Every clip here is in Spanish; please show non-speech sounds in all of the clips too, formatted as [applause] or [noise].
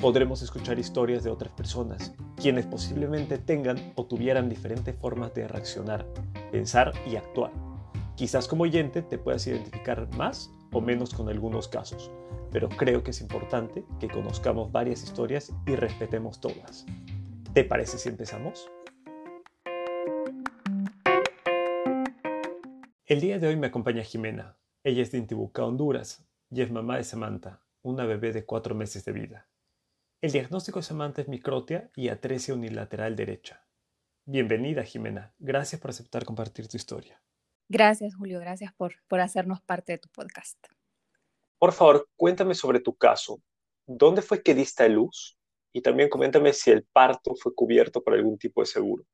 Podremos escuchar historias de otras personas, quienes posiblemente tengan o tuvieran diferentes formas de reaccionar, pensar y actuar. Quizás como oyente te puedas identificar más o menos con algunos casos, pero creo que es importante que conozcamos varias historias y respetemos todas. ¿Te parece si empezamos? El día de hoy me acompaña Jimena. Ella es de Intibucá, Honduras, y es mamá de Samantha, una bebé de cuatro meses de vida. El diagnóstico de Samantha es microtia y atresia unilateral derecha. Bienvenida, Jimena. Gracias por aceptar compartir tu historia. Gracias, Julio. Gracias por, por hacernos parte de tu podcast. Por favor, cuéntame sobre tu caso. ¿Dónde fue que diste a luz? Y también coméntame si el parto fue cubierto por algún tipo de seguro.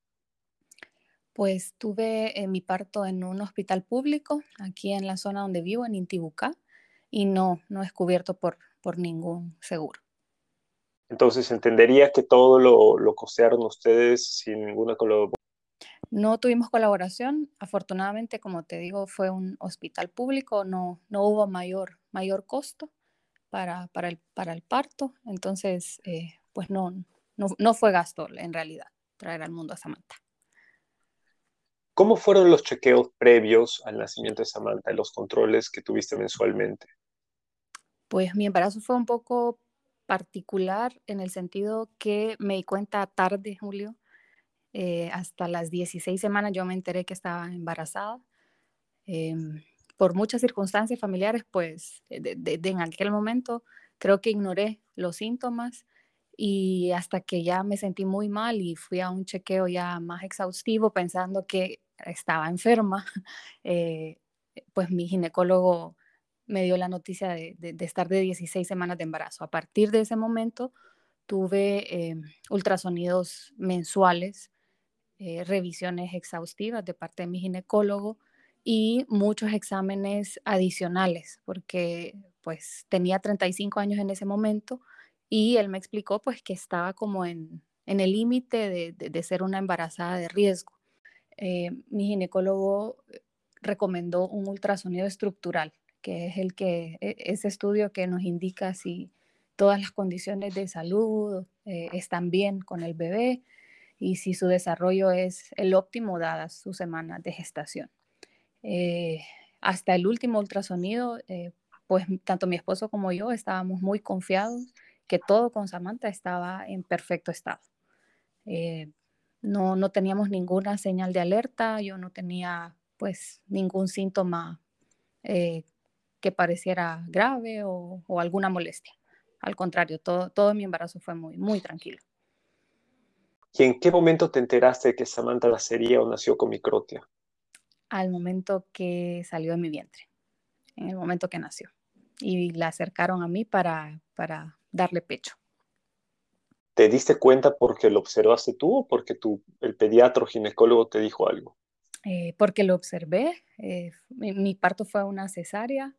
Pues tuve eh, mi parto en un hospital público, aquí en la zona donde vivo, en Intibucá, y no, no es cubierto por, por ningún seguro. Entonces, ¿entendería que todo lo, lo costearon ustedes sin ninguna colaboración? No tuvimos colaboración. Afortunadamente, como te digo, fue un hospital público, no, no hubo mayor, mayor costo para, para, el, para el parto. Entonces, eh, pues no, no, no fue gasto en realidad traer al mundo a Samantha. ¿Cómo fueron los chequeos previos al nacimiento de Samantha y los controles que tuviste mensualmente? Pues mi embarazo fue un poco particular en el sentido que me di cuenta tarde, Julio. Eh, hasta las 16 semanas yo me enteré que estaba embarazada. Em, por muchas circunstancias familiares, pues en aquel momento creo que ignoré los síntomas y hasta que ya me sentí muy mal y fui a un chequeo ya más exhaustivo pensando que estaba enferma, [laughs] eh, pues mi ginecólogo me dio la noticia de, estar de 16 semanas de embarazo. A partir de ese momento tuve eh, ultrasonidos mensuales, eh, revisiones exhaustivas de parte de mi ginecólogo y muchos exámenes adicionales, porque pues tenía 35 años en ese momento y él me explicó pues que estaba como en, el límite de, ser una embarazada de riesgo. Eh, mi ginecólogo recomendó un ultrasonido estructural que es el que, e, ese estudio que nos indica si todas las condiciones de salud eh, están bien con el bebé y si su desarrollo es el óptimo dadas sus semanas de gestación. Eh, hasta el último ultrasonido, eh, pues tanto mi esposo como yo estábamos muy confiados que todo con Samantha estaba en perfecto estado. no, no teníamos ninguna señal de alerta, yo no tenía pues ningún síntoma que pareciera grave o, alguna molestia. Al contrario, todo, todo mi embarazo fue muy, muy tranquilo. ¿Y en qué momento te enteraste de que Samantha nacería o nació con microtia? Al momento que salió de mi vientre, en el momento que nació. Y la acercaron a mí para, para darle pecho. ¿Te diste cuenta porque lo observaste tú o porque tu, el pediatra o ginecólogo te dijo algo? Eh, porque lo observé. Eh, mi, mi, parto fue una cesárea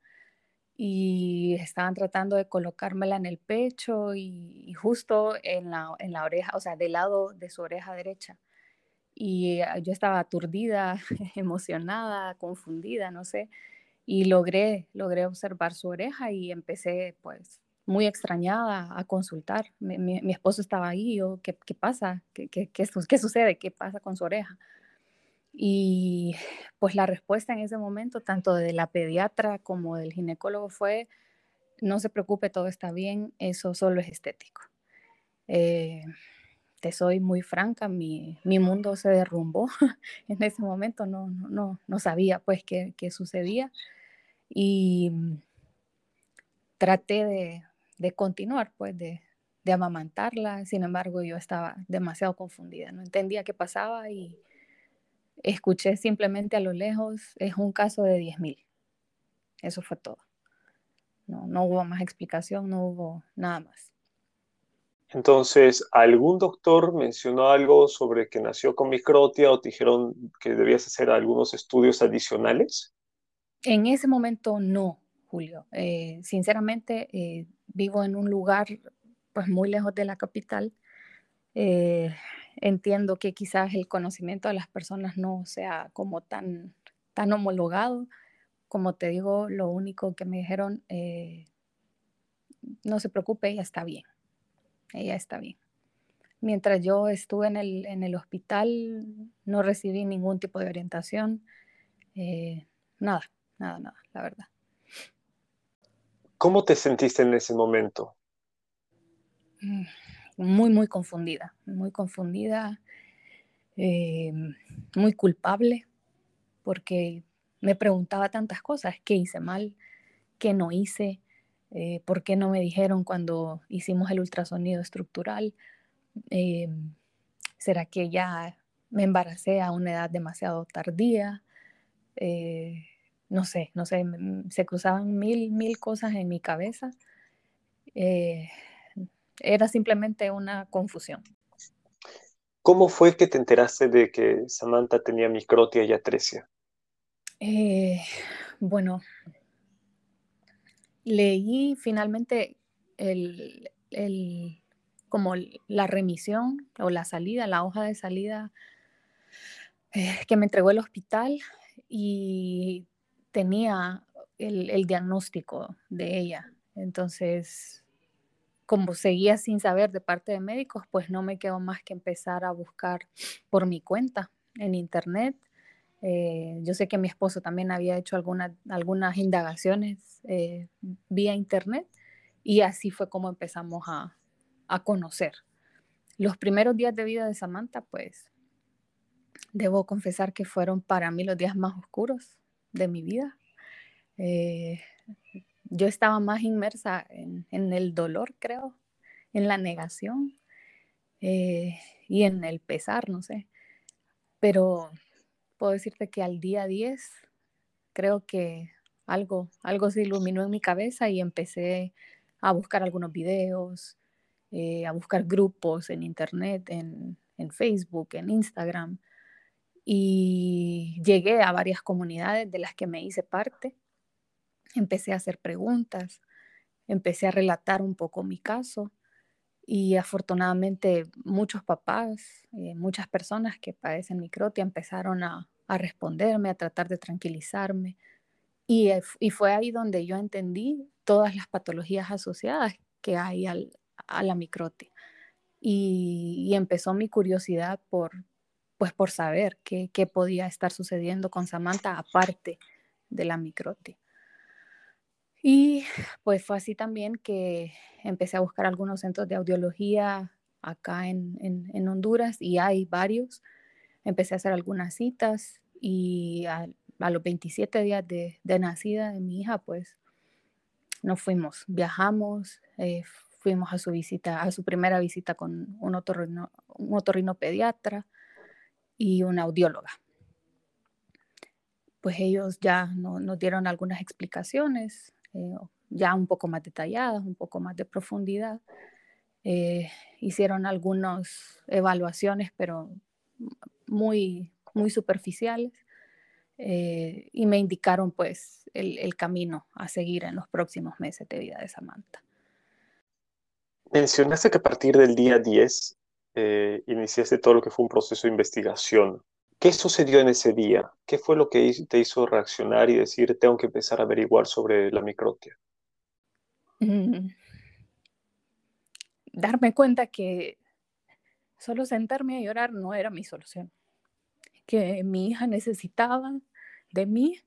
y estaban tratando de colocármela en el pecho y, justo en la, en la, oreja, o sea, del lado de su oreja derecha. Y ah, yo estaba aturdida, [laughs] emocionada, confundida, no sé, y logré, logré observar su oreja y empecé pues muy extrañada a consultar. Mi, mi, esposo estaba ahí, yo, ¿qué, qué pasa? ¿Qué, qué, qué, qué sucede? ¿Qué pasa con su oreja? Y pues la respuesta en ese momento, tanto de la pediatra como del ginecólogo, fue, no se preocupe, todo está bien, eso solo es estético. Eh, te soy muy franca, mi, mi, mundo se derrumbó [laughs] en ese momento, no, no, no sabía pues qué, qué sucedía y traté de, de continuar, pues de, de amamantarla, sin embargo yo estaba demasiado confundida, no entendía qué pasaba y escuché simplemente a lo lejos, es un caso de 10.000. Eso fue todo. No, no hubo más explicación, no hubo nada más. Entonces, ¿algún doctor mencionó algo sobre que nació con microtia o te dijeron que debías hacer algunos estudios adicionales? En ese momento no, Julio. Eh, sinceramente, eh, vivo en un lugar pues muy lejos de la capital. Eh, entiendo que quizás el conocimiento de las personas no sea como tan, tan homologado. Como te digo, lo único que me dijeron, no se preocupe, ella está bien. Ella está bien. Mientras yo estuve en el, en el hospital, no recibí ningún tipo de orientación. nada, nada, nada, la verdad. ¿Cómo te sentiste en ese momento? Mm, muy, muy confundida, muy confundida, eh, muy culpable, porque me preguntaba tantas cosas, ¿qué hice mal? ¿Qué no hice? Eh, ¿Por qué no me dijeron cuando hicimos el ultrasonido estructural? Eh, ¿Será que ya me embaracé a una edad demasiado tardía? no sé, no sé, se cruzaban mil, mil cosas en mi cabeza. Era simplemente una confusión. ¿Cómo fue que te enteraste de que Samantha tenía microtia y atresia? Eh, bueno, leí finalmente el, como la remisión o la salida, la hoja de salida eh, que me entregó el hospital y tenía el, diagnóstico de ella. Entonces, como seguía sin saber de parte de médicos, pues no me quedó más que empezar a buscar por mi cuenta en internet. Eh, yo sé que mi esposo también había hecho algunas indagaciones eh, vía internet y así fue como empezamos a, a conocer. Los primeros días de vida de Samantha, pues debo confesar que fueron para mí los días más oscuros de mi vida. Eh, yo estaba más inmersa en, el dolor, creo, en la negación eh, y en el pesar, no sé. Pero puedo decirte que al día 10 creo que algo, algo se iluminó en mi cabeza y empecé a buscar algunos videos, eh, a buscar grupos en internet, en, en Facebook, en Instagram, y llegué a varias comunidades de las que me hice parte. Empecé a hacer preguntas, empecé a relatar un poco mi caso y afortunadamente muchos papás, eh, muchas personas que padecen microtia empezaron a, responderme, a tratar de tranquilizarme. Y, y, fue ahí donde yo entendí todas las patologías asociadas que hay a la microtia. y, empezó mi curiosidad por, pues por saber qué, podía estar sucediendo con Samantha aparte de la microtia. Y pues fue así también que empecé a buscar algunos centros de audiología acá en, Honduras y hay varios. Empecé a hacer algunas citas y a, los 27 días de, nacida de mi hija, pues nos fuimos, viajamos, eh, fuimos a su visita, a su primera visita con un otorrino, un otorrino pediatra, y una audióloga. Pues ellos ya nos dieron algunas explicaciones, eh, ya un poco más detalladas, un poco más de profundidad. Eh, hicieron algunas evaluaciones, pero muy, muy superficiales. Eh, y me indicaron pues el, camino a seguir en los próximos meses de vida de Samantha. Mencionaste que a partir del día 10 eh, iniciaste todo lo que fue un proceso de investigación. ¿Qué sucedió en ese día? ¿Qué fue lo que te hizo reaccionar y decir, tengo que empezar a averiguar sobre la microtia? Mm. Darme cuenta que solo sentarme a llorar no era mi solución. Que mi hija necesitaba de mí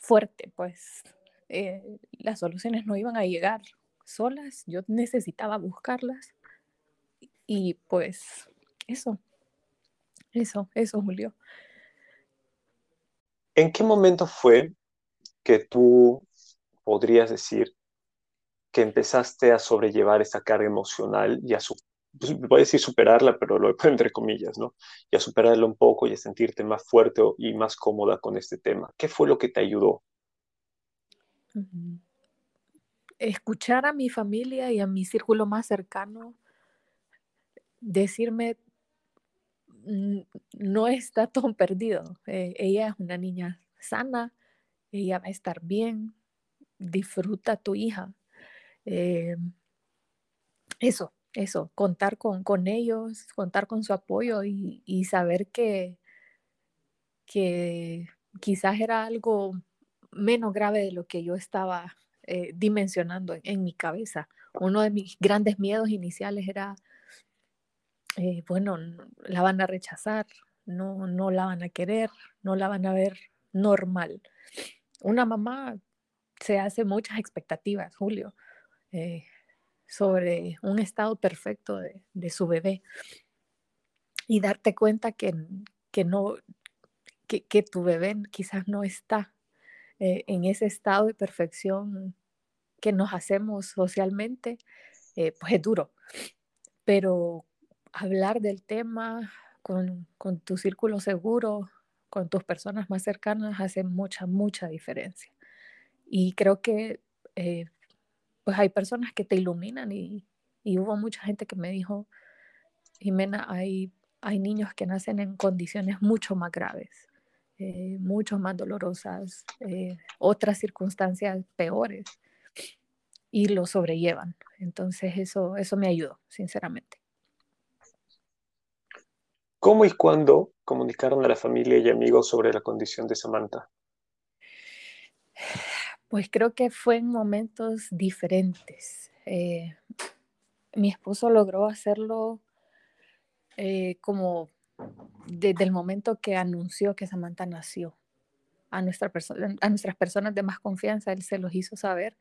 fuerte, pues eh, las soluciones no iban a llegar solas, yo necesitaba buscarlas y pues eso, eso, eso, Julio. ¿En qué momento fue que tú podrías decir que empezaste a sobrellevar esa carga emocional y a su, pues, voy a decir superarla, pero lo [laughs] entre comillas, ¿no? Y a superarla un poco y a sentirte más fuerte y más cómoda con este tema. ¿Qué fue lo que te ayudó? escuchar a mi familia y a mi círculo más cercano decirme, no está todo perdido. Eh, ella es una niña sana, ella va a estar bien, disfruta tu hija. Eh, eso, eso, contar con, con, ellos, contar con su apoyo y, y saber que, que quizás era algo menos grave de lo que yo estaba eh, dimensionando en, mi cabeza. Uno de mis grandes miedos iniciales era, eh, bueno, la van a rechazar, no, no la van a querer, no la van a ver normal. Una mamá se hace muchas expectativas, Julio, eh, sobre un estado perfecto de, su bebé y darte cuenta que, que no, que, tu bebé quizás no está eh, en ese estado de perfección que nos hacemos socialmente, eh, pues es duro. Pero hablar del tema con, tu círculo seguro, con tus personas más cercanas, hace mucha, mucha diferencia. Y creo que eh, pues hay personas que te iluminan y, y, hubo mucha gente que me dijo, Jimena, hay, hay niños que nacen en condiciones mucho más graves eh, mucho más dolorosas, eh, otras circunstancias peores, y lo sobrellevan. Entonces eso, eso me ayudó, sinceramente. ¿Cómo y cuándo comunicaron a la familia y amigos sobre la condición de Samantha? Pues creo que fue en momentos diferentes. Eh, mi esposo logró hacerlo como desde el momento que anunció que Samantha nació. A, nuestra a nuestras personas de más confianza, él se los hizo saber.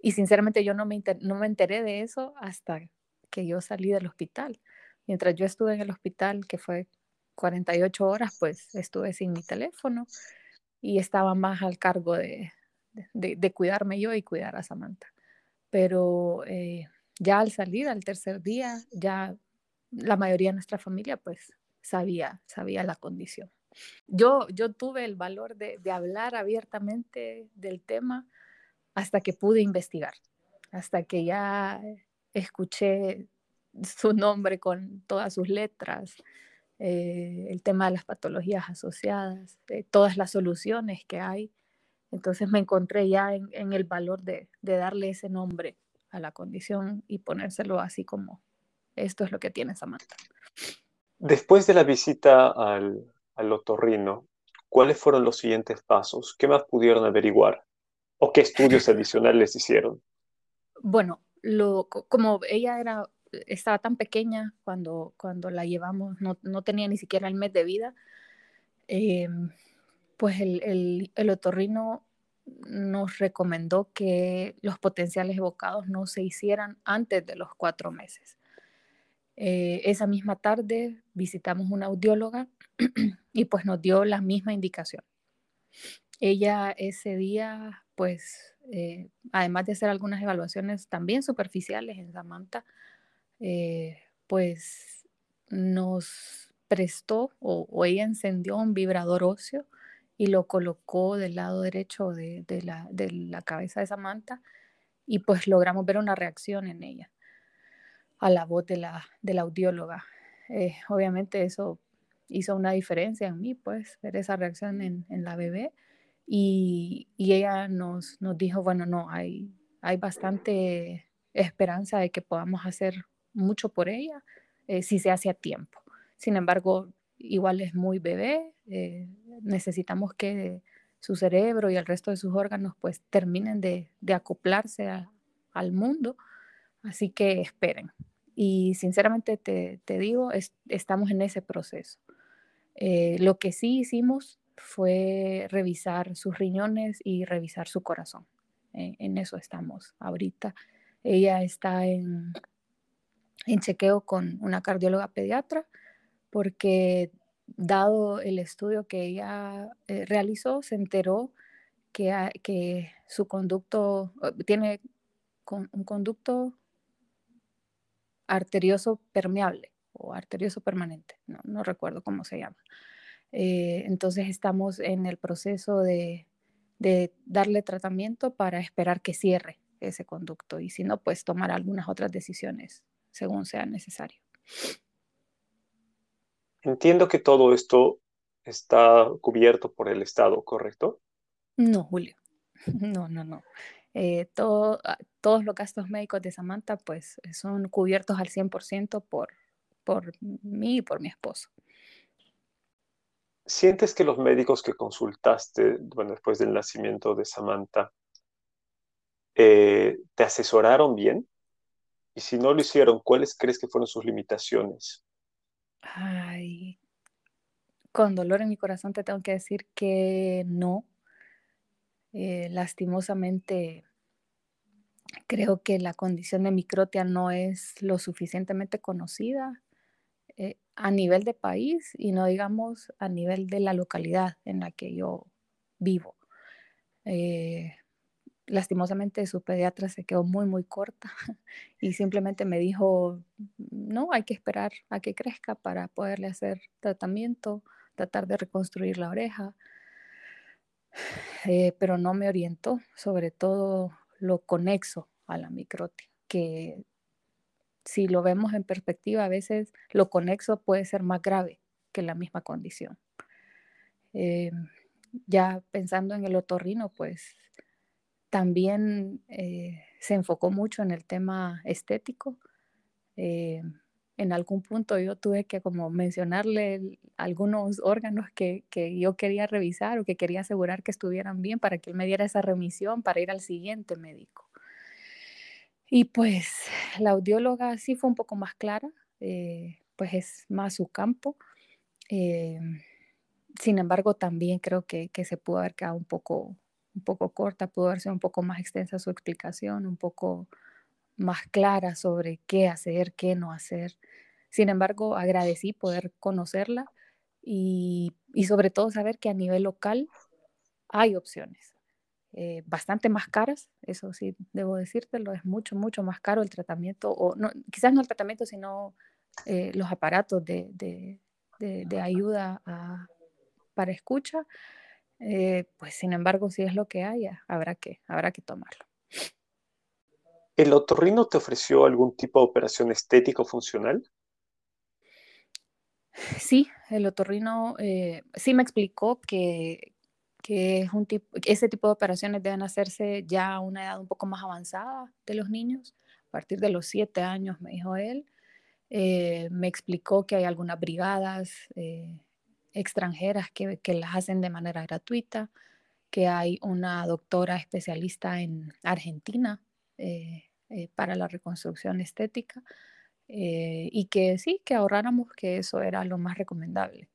Y sinceramente yo no me, no me enteré de eso hasta que yo salí del hospital. Mientras yo estuve en el hospital, que fue 48 horas, pues estuve sin mi teléfono y estaba más al cargo de, de, cuidarme yo y cuidar a Samantha. Pero eh, ya al salir, al tercer día, ya la mayoría de nuestra familia, pues sabía, sabía la condición. Yo, yo tuve el valor de, hablar abiertamente del tema hasta que pude investigar, hasta que ya escuché su nombre con todas sus letras, eh, el tema de las patologías asociadas, todas las soluciones que hay. Entonces me encontré ya en, el valor de, de, darle ese nombre a la condición y ponérselo así como esto es lo que tiene Samantha. Después de la visita al, al otorrino, ¿cuáles fueron los siguientes pasos? ¿Qué más pudieron averiguar? ¿O qué estudios [laughs] adicionales hicieron? Bueno, lo, como ella era, estaba tan pequeña cuando, cuando la llevamos, no, no tenía ni siquiera el mes de vida, eh, pues el, el, el, otorrino nos recomendó que los potenciales evocados no se hicieran antes de los cuatro meses. Eh, esa misma tarde visitamos una audióloga [clears throat] y pues nos dio la misma indicación. Ella ese día, pues, eh, además de hacer algunas evaluaciones también superficiales en Samantha, eh, pues nos prestó o, ella encendió un vibrador óseo y lo colocó del lado derecho de, la, de la cabeza de Samantha y pues logramos ver una reacción en ella a la voz de la, de la audióloga. Eh, obviamente eso hizo una diferencia en mí, pues, ver esa reacción en, en la bebé. Y, y, ella nos, nos dijo, bueno, no, hay, hay bastante esperanza de que podamos hacer mucho por ella eh, si se hace a tiempo. Sin embargo, igual es muy bebé, eh, necesitamos que su cerebro y el resto de sus órganos pues terminen de, acoplarse al mundo, así que esperen. Y sinceramente te, digo, estamos en ese proceso. Eh, lo que sí hicimos fue revisar sus riñones y revisar su corazón. En eso estamos ahorita. Ella está en, en chequeo con una cardióloga pediatra porque dado el estudio que ella eh, realizó, se enteró que, que su conducto tiene un conducto arterioso permeable o arterioso permanente, no, recuerdo cómo se llama. Eh, entonces estamos en el proceso de, darle tratamiento para esperar que cierre ese conducto y si no, pues tomar algunas otras decisiones según sea necesario. Entiendo que todo esto está cubierto por el Estado, ¿correcto? No, Julio. [laughs] No, no, no. Eh, todo, todos los gastos médicos de Samantha pues son cubiertos al 100% por, por mí y por mi esposo. ¿Sientes que los médicos que consultaste bueno, después del nacimiento de Samantha eh, te asesoraron bien? Y si no lo hicieron, ¿cuáles crees que fueron sus limitaciones? Ay, con dolor en mi corazón te tengo que decir que no. Eh, lastimosamente, creo que la condición de microtia no es lo suficientemente conocida eh, a nivel de país y no digamos a nivel de la localidad en la que yo vivo. Eh, lastimosamente su pediatra se quedó muy, muy corta [laughs] y simplemente me dijo, no, hay que esperar a que crezca para poderle hacer tratamiento, tratar de reconstruir la oreja, eh, pero no me orientó sobre todo lo conexo a la microtia, que si lo vemos en perspectiva, a veces lo conexo puede ser más grave que la misma condición. Eh, ya pensando en el otorrino, pues también eh, se enfocó mucho en el tema estético. Eh, en algún punto yo tuve que como mencionarle algunos órganos que, que, yo quería revisar o que quería asegurar que estuvieran bien para que él me diera esa remisión para ir al siguiente médico. Y pues la audióloga sí fue un poco más clara, eh, pues es más su campo. sin embargo, también creo que, que se pudo haber quedado un poco un poco corta, pudo haber sido un poco más extensa su explicación, un poco más clara sobre qué hacer, qué no hacer. Sin embargo, agradecí poder conocerla y, sobre todo saber que a nivel local hay opciones. Eh, bastante más caras, eso sí, debo decírtelo, es mucho, mucho más caro el tratamiento, o quizás no el tratamiento, sino eh, los aparatos de, de, ayuda para escucha eh, pues sin embargo, si es lo que haya, habrá que, habrá que tomarlo. ¿El otorrino te ofreció algún tipo de operación estético funcional? Sí, el otorrino eh, sí me explicó que, que es un tipo, ese tipo de operaciones deben hacerse ya a una edad un poco más avanzada de los niños, a partir de los siete años, me dijo él. Eh, me explicó que hay algunas brigadas extranjeras que, las hacen de manera gratuita, que hay una doctora especialista en Argentina eh, eh, para la reconstrucción estética eh, y que sí, que ahorráramos, que eso era lo más recomendable.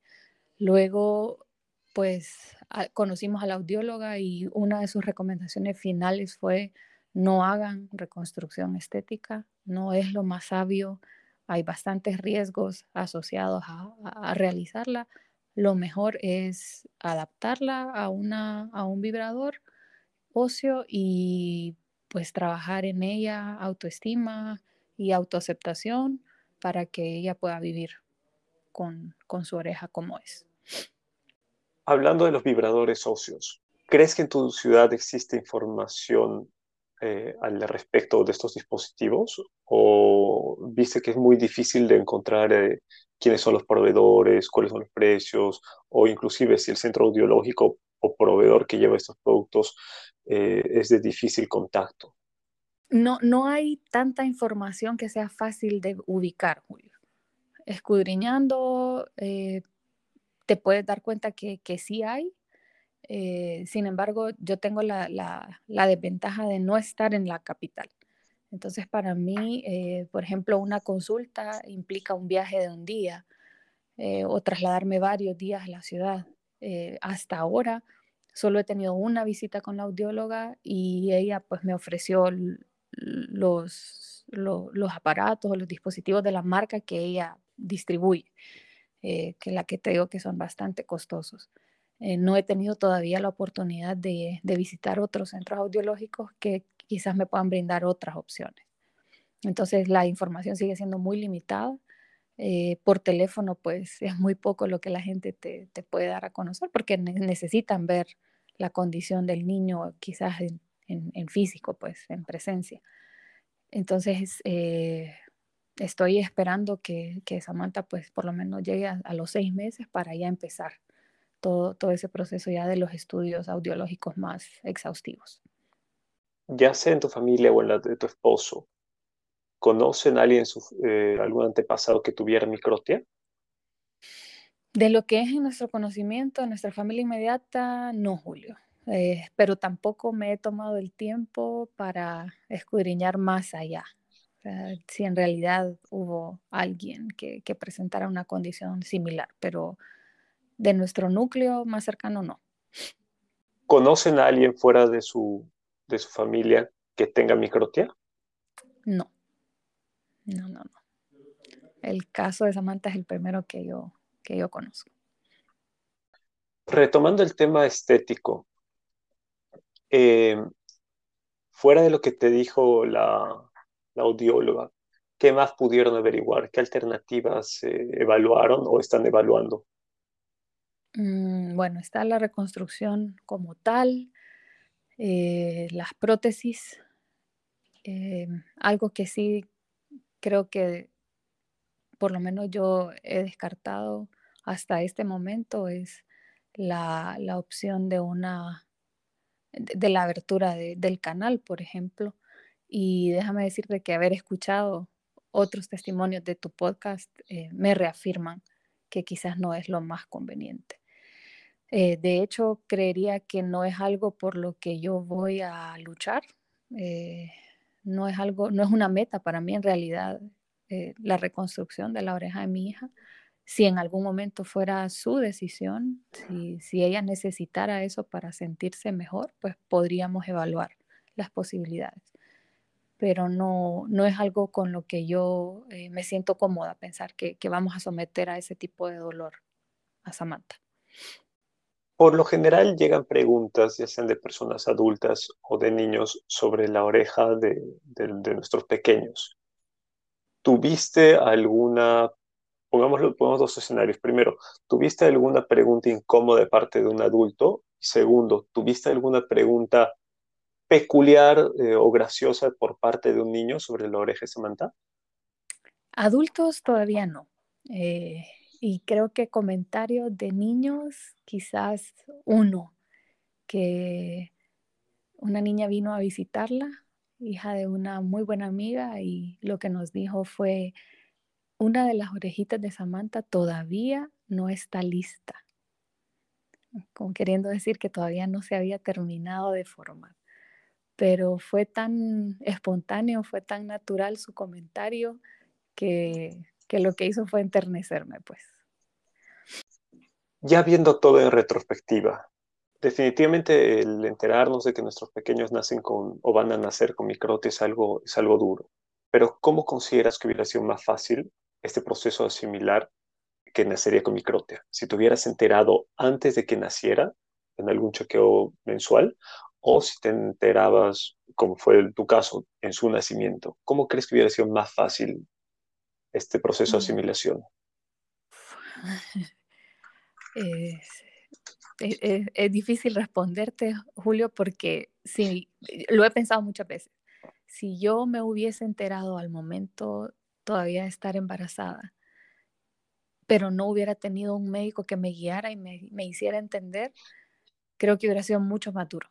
Luego, pues conocimos a la audióloga y una de sus recomendaciones finales fue no hagan reconstrucción estética, no es lo más sabio, hay bastantes riesgos asociados a realizarla, lo mejor es adaptarla a, una, a un vibrador óseo y pues trabajar en ella autoestima y autoaceptación para que ella pueda vivir con, con su oreja como es. Hablando de los vibradores óseos, ¿crees que en tu ciudad existe información eh, al respecto de estos dispositivos? ¿O viste que es muy difícil de encontrar eh, quiénes son los proveedores, cuáles son los precios, o inclusive si el centro audiológico o proveedor que lleva estos productos eh, es de difícil contacto? No, no hay tanta información que sea fácil de ubicar, Julio. Escudriñando, te puedes dar cuenta que, que sí hay, eh, sin embargo, yo tengo la, desventaja de no estar en la capital. Entonces, para mí, eh, por ejemplo, una consulta implica un viaje de un día eh, o trasladarme varios días a la ciudad. hasta ahora, solo he tenido una visita con la audióloga y ella pues me ofreció los, los aparatos o los dispositivos de la marca que ella distribuye, que la que te digo que son bastante costosos. Eh, no he tenido todavía la oportunidad de, visitar otros centros audiológicos que quizás me puedan brindar otras opciones. Entonces la información sigue siendo muy limitada. Eh, por teléfono, pues [laughs] es muy poco lo que la gente te, puede dar a conocer porque necesitan ver la condición del niño quizás en, en, físico, pues, en presencia. Entonces, eh, estoy esperando que, Samantha, pues, por lo menos llegue a, los seis meses para ya empezar todo, todo ese proceso ya de los estudios audiológicos más exhaustivos. Ya sea en tu familia o en la de tu esposo, ¿conocen a alguien, eh, algún antepasado que tuviera microtia? De lo que es en nuestro conocimiento, en nuestra familia inmediata, no, Julio. Eh, pero tampoco me he tomado el tiempo para escudriñar más allá. si en realidad hubo alguien que, que, presentara una condición similar, pero de nuestro núcleo más cercano no. ¿Conocen a alguien fuera de su, de su familia que tenga microtia? No. No, no, no. El caso de Samantha es el primero que yo que yo conozco. Retomando el tema estético, eh, fuera de lo que te dijo la, audióloga, ¿qué más pudieron averiguar? ¿Qué alternativas evaluaron o están evaluando? Mm, bueno, está la reconstrucción como tal, eh, las prótesis, eh, algo que sí creo que por lo menos yo he descartado hasta este momento es la, opción de una de, la abertura del canal, por ejemplo. Y déjame decirte que haber escuchado otros testimonios de tu podcast eh, me reafirman que quizás no es lo más conveniente. Eh, de hecho, creería que no es algo por lo que yo voy a luchar. Eh, no es algo, no es una meta para mí en realidad eh, la reconstrucción de la oreja de mi hija. Si en algún momento fuera su decisión, si, si ella necesitara eso para sentirse mejor, pues podríamos evaluar las posibilidades. Pero no, no es algo con lo que yo me siento cómoda pensar que, que vamos a someter a ese tipo de dolor a Samantha. Por lo general llegan preguntas, ya sean de personas adultas o de niños, sobre la oreja de, de nuestros pequeños. ¿Tuviste alguna, pongámoslo, pongamos dos escenarios. Primero, ¿tuviste alguna pregunta incómoda de parte de un adulto? Segundo, ¿tuviste alguna pregunta peculiar eh, o graciosa por parte de un niño sobre la oreja de Samantha? Adultos todavía no. Eh, y creo que comentarios de niños, quizás uno, que una niña vino a visitarla hija de una muy buena amiga, y lo que nos dijo fue, una de las orejitas de Samantha todavía no está lista, como queriendo decir que todavía no se había terminado de formar. Pero fue tan espontáneo, fue tan natural su comentario que, que lo que hizo fue enternecerme, pues. Ya viendo todo en retrospectiva, definitivamente el enterarnos de que nuestros pequeños nacen con o van a nacer con microtia es algo, es algo duro. Pero ¿cómo consideras que hubiera sido más fácil este proceso de asimilar que nacería con microtia? Si te hubieras enterado antes de que naciera, en algún chequeo mensual, o si te enterabas, como fue tu caso, en su nacimiento, ¿cómo crees que hubiera sido más fácil este proceso de mm. asimilación? [laughs] es, difícil responderte, Julio, porque sí, lo he pensado muchas veces. Si yo me hubiese enterado al momento todavía de estar embarazada, pero no hubiera tenido un médico que me guiara y me, me hiciera entender, creo que hubiera sido mucho más duro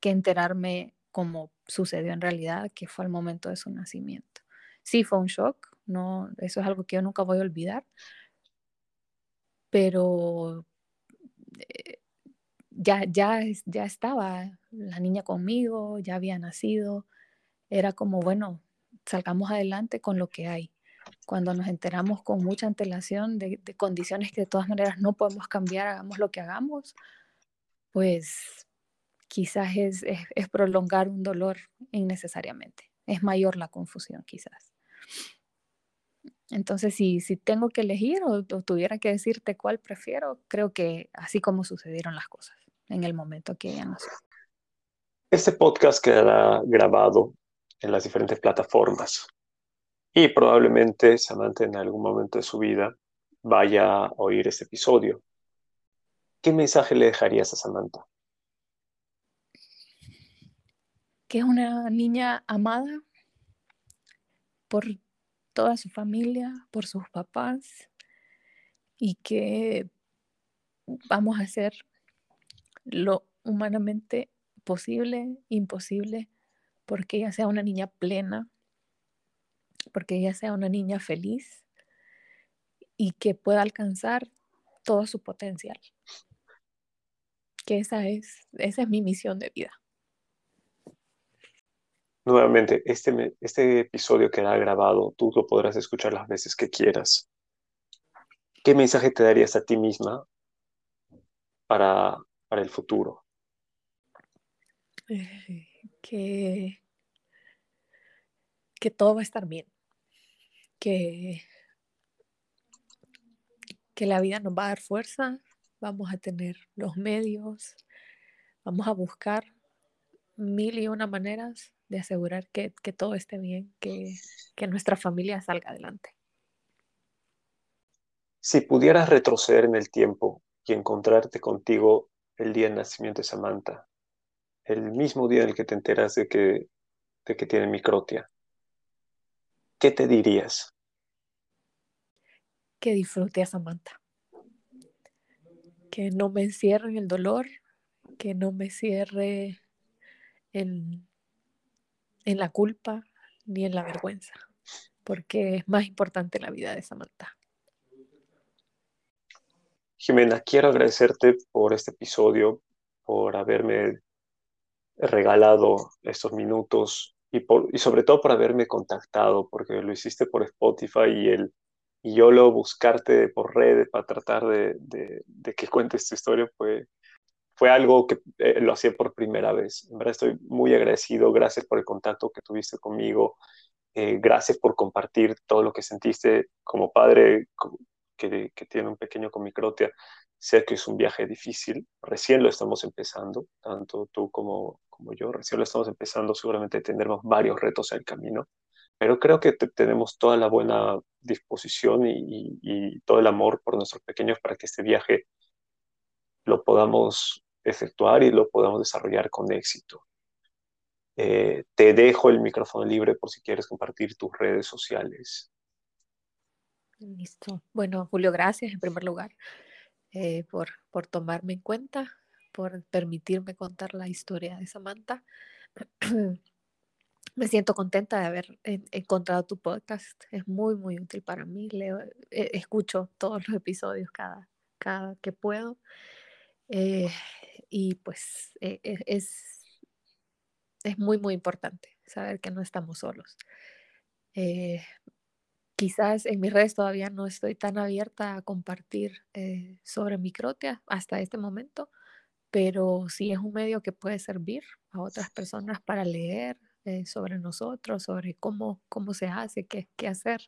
que enterarme como sucedió en realidad, que fue al momento de su nacimiento. Sí, fue un shock, no, eso es algo que yo nunca voy a olvidar, pero eh, ya, ya, ya estaba la niña conmigo, ya había nacido, era como, bueno, salgamos adelante con lo que hay. Cuando nos enteramos con mucha antelación de, condiciones que de todas maneras no podemos cambiar, hagamos lo que hagamos, pues quizás es, es prolongar un dolor innecesariamente. Es mayor la confusión quizás. Entonces, si, si tengo que elegir o, tuviera que decirte cuál prefiero, creo que así como sucedieron las cosas en el momento que ella nació. Este podcast quedará grabado en las diferentes plataformas y probablemente Samantha en algún momento de su vida vaya a oír este episodio. ¿Qué mensaje le dejarías a Samantha? que es una niña amada por toda su familia, por sus papás y que vamos a hacer lo humanamente posible, imposible, porque ella sea una niña plena, porque ella sea una niña feliz y que pueda alcanzar todo su potencial. Que esa es, esa es mi misión de vida. Nuevamente, este, este episodio queda grabado, tú lo podrás escuchar las veces que quieras. ¿Qué mensaje te darías a ti misma para, para el futuro? Que, que todo va a estar bien, que, que la vida nos va a dar fuerza, vamos a tener los medios, vamos a buscar mil y una maneras de asegurar que, todo esté bien, que, [laughs] que nuestra familia salga adelante. Si pudieras retroceder en el tiempo y encontrarte contigo el día del nacimiento de Samantha, el mismo día en el que te enteras de que, de que tiene microtia, ¿qué te dirías? Que disfrute a Samantha. Que no me encierre en el dolor, que no me cierre en, en la culpa ni en la vergüenza, porque es más importante la vida de Samantha. Jimena, quiero agradecerte por este episodio, por haberme regalado estos minutos y, por, y sobre todo por haberme contactado, porque lo hiciste por Spotify y, el, y yo lo buscarte por redes para tratar de, de, que cuentes tu historia fue, fue algo que eh, lo hacía por primera vez. En verdad estoy muy agradecido, gracias por el contacto que tuviste conmigo, eh, gracias por compartir todo lo que sentiste como padre que, que, tiene un pequeño con microtia. Sé que es un viaje difícil, recién lo estamos empezando, tanto tú como, como yo, recién lo estamos empezando, seguramente tendremos varios retos en el camino, pero creo que tenemos toda la buena disposición y, y todo el amor por nuestros pequeños para que este viaje lo podamos efectuar y lo podamos desarrollar con éxito. Eh, te dejo el micrófono libre por si quieres compartir tus redes sociales. Listo. Bueno, Julio, gracias en primer lugar eh, por, por tomarme en cuenta, por permitirme contar la historia de Samantha. [clears throat] Me siento contenta de haber encontrado tu podcast. Es muy, muy útil para mí. Leo, eh, escucho todos los episodios cada, cada que puedo. Eh, y pues eh, e, es, es muy, muy importante saber que no estamos solos. Eh, quizás en mis redes todavía no estoy tan abierta a compartir sobre microtia hasta este momento, pero sí es un medio que puede servir a otras personas para leer sobre nosotros, sobre cómo, cómo se hace, qué, qué hacer.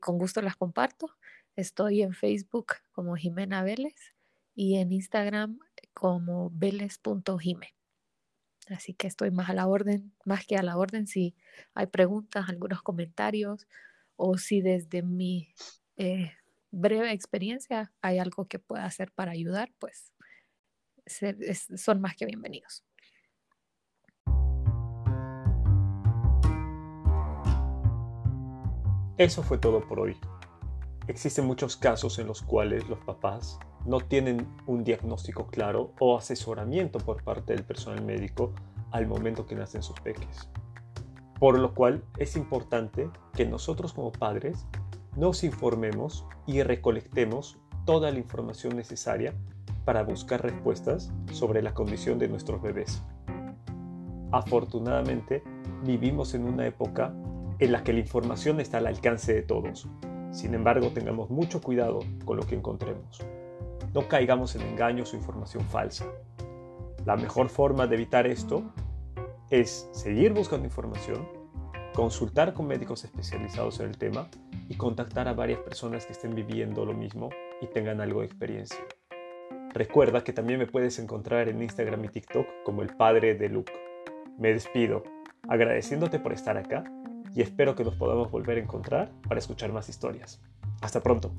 con gusto las comparto. Estoy en Facebook como Jimena Vélez y en Instagram como veles.jime. Así que estoy más a la orden, más que a la orden si hay preguntas, algunos comentarios o si desde mi eh, breve experiencia hay algo que pueda hacer para ayudar, pues son más que bienvenidos. Eso fue todo por hoy. Existen muchos casos en los cuales los papás no tienen un diagnóstico claro o asesoramiento por parte del personal médico al momento que nacen sus peques. Por lo cual es importante que nosotros como padres nos informemos y recolectemos toda la información necesaria para buscar respuestas sobre la condición de nuestros bebés. Afortunadamente, vivimos en una época en la que la información está al alcance de todos sin embargo, tengamos mucho cuidado con lo que encontremos. No caigamos en engaños o información falsa. La mejor forma de evitar esto es seguir buscando información, consultar con médicos especializados en el tema y contactar a varias personas que estén viviendo lo mismo y tengan algo de experiencia. Recuerda que también me puedes encontrar en Instagram y TikTok como el padre de Luke. Me despido, agradeciéndote por estar acá y espero que nos podamos volver a encontrar para escuchar más historias. Hasta pronto.